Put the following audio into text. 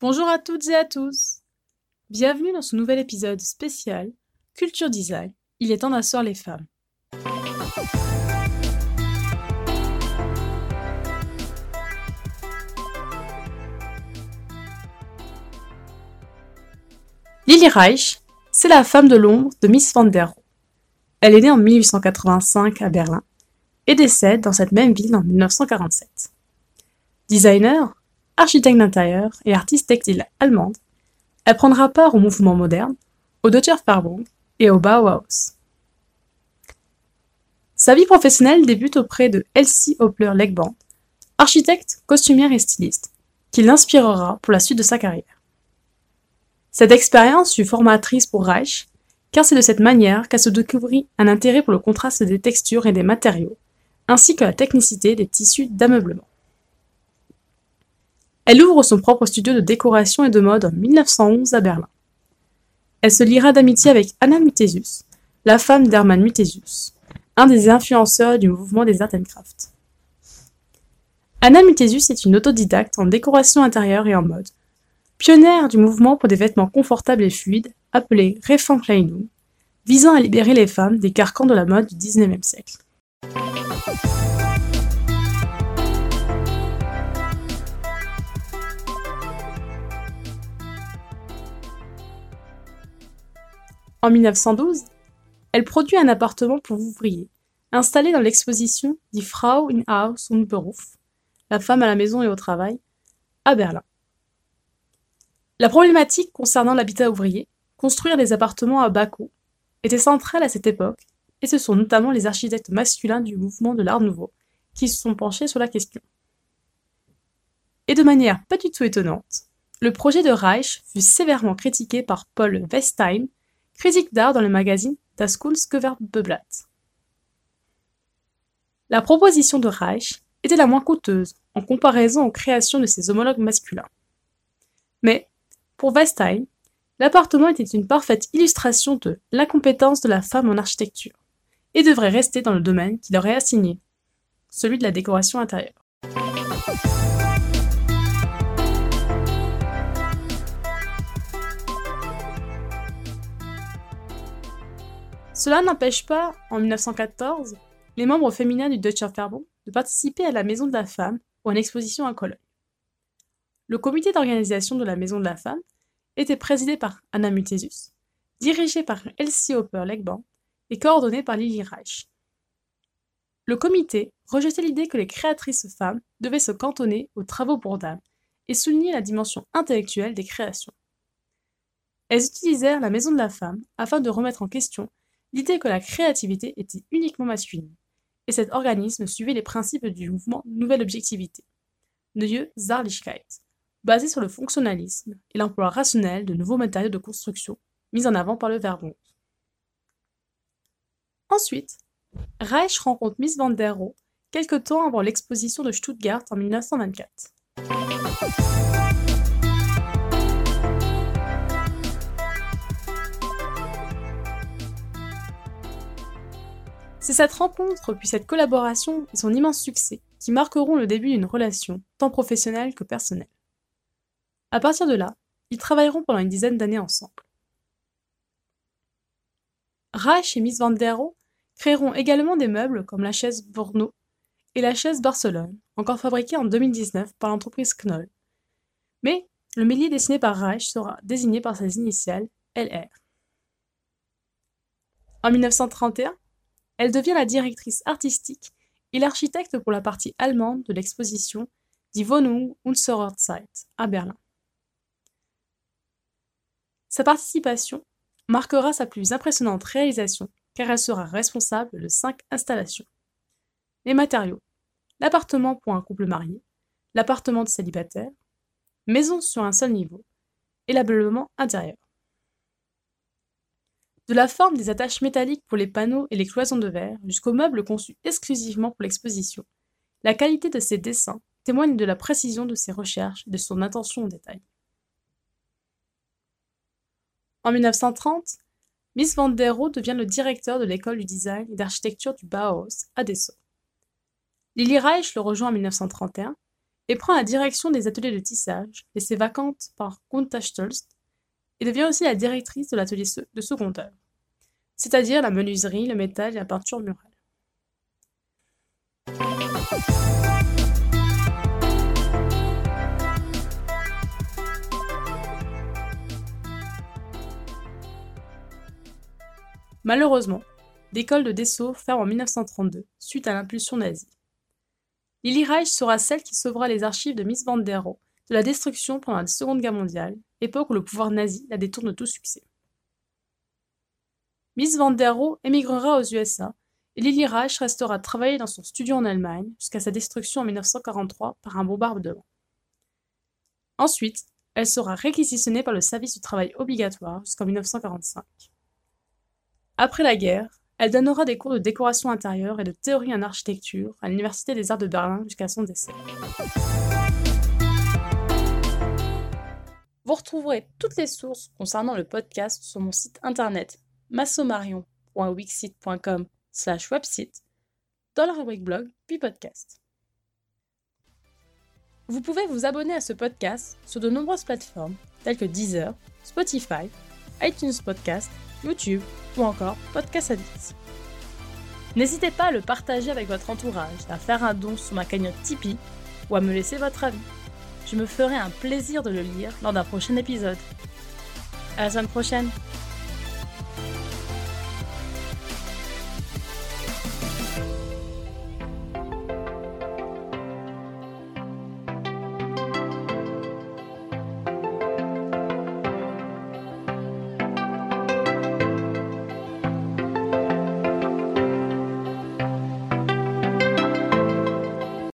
Bonjour à toutes et à tous. Bienvenue dans ce nouvel épisode spécial Culture Design. Il est temps d'asseoir les femmes. Lily Reich, c'est la femme de l'ombre de Miss Van der Rohe. Elle est née en 1885 à Berlin et décède dans cette même ville en 1947. Designer, architecte d'intérieur et artiste textile allemande, elle prendra part au mouvement moderne, au Deutscher Farbung et au Bauhaus. Sa vie professionnelle débute auprès de Elsie Hoppler-Legband, architecte, costumière et styliste, qui l'inspirera pour la suite de sa carrière. Cette expérience fut formatrice pour Reich, car c'est de cette manière qu'elle se découvrit un intérêt pour le contraste des textures et des matériaux, ainsi que la technicité des tissus d'ameublement. Elle ouvre son propre studio de décoration et de mode en 1911 à Berlin. Elle se liera d'amitié avec Anna Muthesius, la femme d'Hermann Muthesius, un des influenceurs du mouvement des Art and Craft. Anna Muthesius est une autodidacte en décoration intérieure et en mode, Pionnière du mouvement pour des vêtements confortables et fluides, appelé Reformkleidung, visant à libérer les femmes des carcans de la mode du XIXe siècle. En 1912, elle produit un appartement pour ouvriers, installé dans l'exposition Die Frau in Haus und Beruf, la femme à la maison et au travail, à Berlin. La problématique concernant l'habitat ouvrier, construire des appartements à bas coût, était centrale à cette époque, et ce sont notamment les architectes masculins du mouvement de l'Art nouveau qui se sont penchés sur la question. Et de manière pas du tout étonnante, le projet de Reich fut sévèrement critiqué par Paul Westein, critique d'art dans le magazine Das Kunstgewerbeblatt. La proposition de Reich était la moins coûteuse en comparaison aux créations de ses homologues masculins. Mais pour Westein, l'appartement était une parfaite illustration de l'incompétence de la femme en architecture, et devrait rester dans le domaine qui leur est assigné, celui de la décoration intérieure. Cela n'empêche pas, en 1914, les membres féminins du Deutscher Verband de participer à la Maison de la Femme ou à une exposition à Cologne. Le comité d'organisation de la Maison de la Femme était présidé par Anna Muthesius, dirigé par Elsie Hopper-Legband et coordonné par Lily Reich. Le comité rejetait l'idée que les créatrices femmes devaient se cantonner aux travaux pour dames et soulignait la dimension intellectuelle des créations. Elles utilisèrent la Maison de la Femme afin de remettre en question l'idée que la créativité était uniquement masculine, et cet organisme suivait les principes du mouvement Nouvelle Objectivité, Neue Zahrlichkeit, basé sur le fonctionnalisme et l'emploi rationnel de nouveaux matériaux de construction mis en avant par le Verbund. Ensuite, Reich rencontre Miss van der Rohe quelque temps avant l'exposition de Stuttgart en 1924. C'est cette rencontre, puis cette collaboration et son immense succès qui marqueront le début d'une relation, tant professionnelle que personnelle. À partir de là, ils travailleront pendant une dizaine d'années ensemble. Reich et Miss Van der Rohe créeront également des meubles comme la chaise Borno et la chaise Barcelone, encore fabriquée en 2019 par l'entreprise Knoll. Mais le mélier dessiné par Reich sera désigné par ses initiales LR. En 1931, elle devient la directrice artistique et l'architecte pour la partie allemande de l'exposition Die Wohnung unserer Zeit à Berlin. Sa participation marquera sa plus impressionnante réalisation car elle sera responsable de cinq installations. Les matériaux. L'appartement pour un couple marié, l'appartement de célibataire, maison sur un seul niveau et l'ameublement intérieur. De la forme des attaches métalliques pour les panneaux et les cloisons de verre jusqu'aux meubles conçus exclusivement pour l'exposition, la qualité de ses dessins témoigne de la précision de ses recherches et de son attention au détail. En 1930, Miss Van der Rohe devient le directeur de l'école du design et d'architecture du Bauhaus à Dessau. Lily Reich le rejoint en 1931 et prend la direction des ateliers de tissage, laissés vacantes par Gunther Stolz, et devient aussi la directrice de l'atelier de second œuvre, c'est-à-dire la menuiserie, le métal et la peinture murale. Malheureusement, l'école de Dessau ferme en 1932 suite à l'impulsion nazie. Lily Reich sera celle qui sauvera les archives de Miss Van der Rohe de la destruction pendant la Seconde Guerre mondiale, époque où le pouvoir nazi la détourne de tout succès. Miss Van der Rohe émigrera aux USA et Lily Reich restera travailler dans son studio en Allemagne jusqu'à sa destruction en 1943 par un bombardement. Ensuite, elle sera réquisitionnée par le service du travail obligatoire jusqu'en 1945. Après la guerre, elle donnera des cours de décoration intérieure et de théorie en architecture à l'Université des Arts de Berlin jusqu'à son décès. Vous retrouverez toutes les sources concernant le podcast sur mon site internet massomarion.wixit.com slash website dans la rubrique blog puis podcast. Vous pouvez vous abonner à ce podcast sur de nombreuses plateformes telles que Deezer, Spotify, iTunes Podcast, YouTube ou encore Podcast Addict. N'hésitez pas à le partager avec votre entourage, à faire un don sur ma cagnotte Tipeee ou à me laisser votre avis. Je me ferai un plaisir de le lire lors d'un prochain épisode. À la semaine prochaine!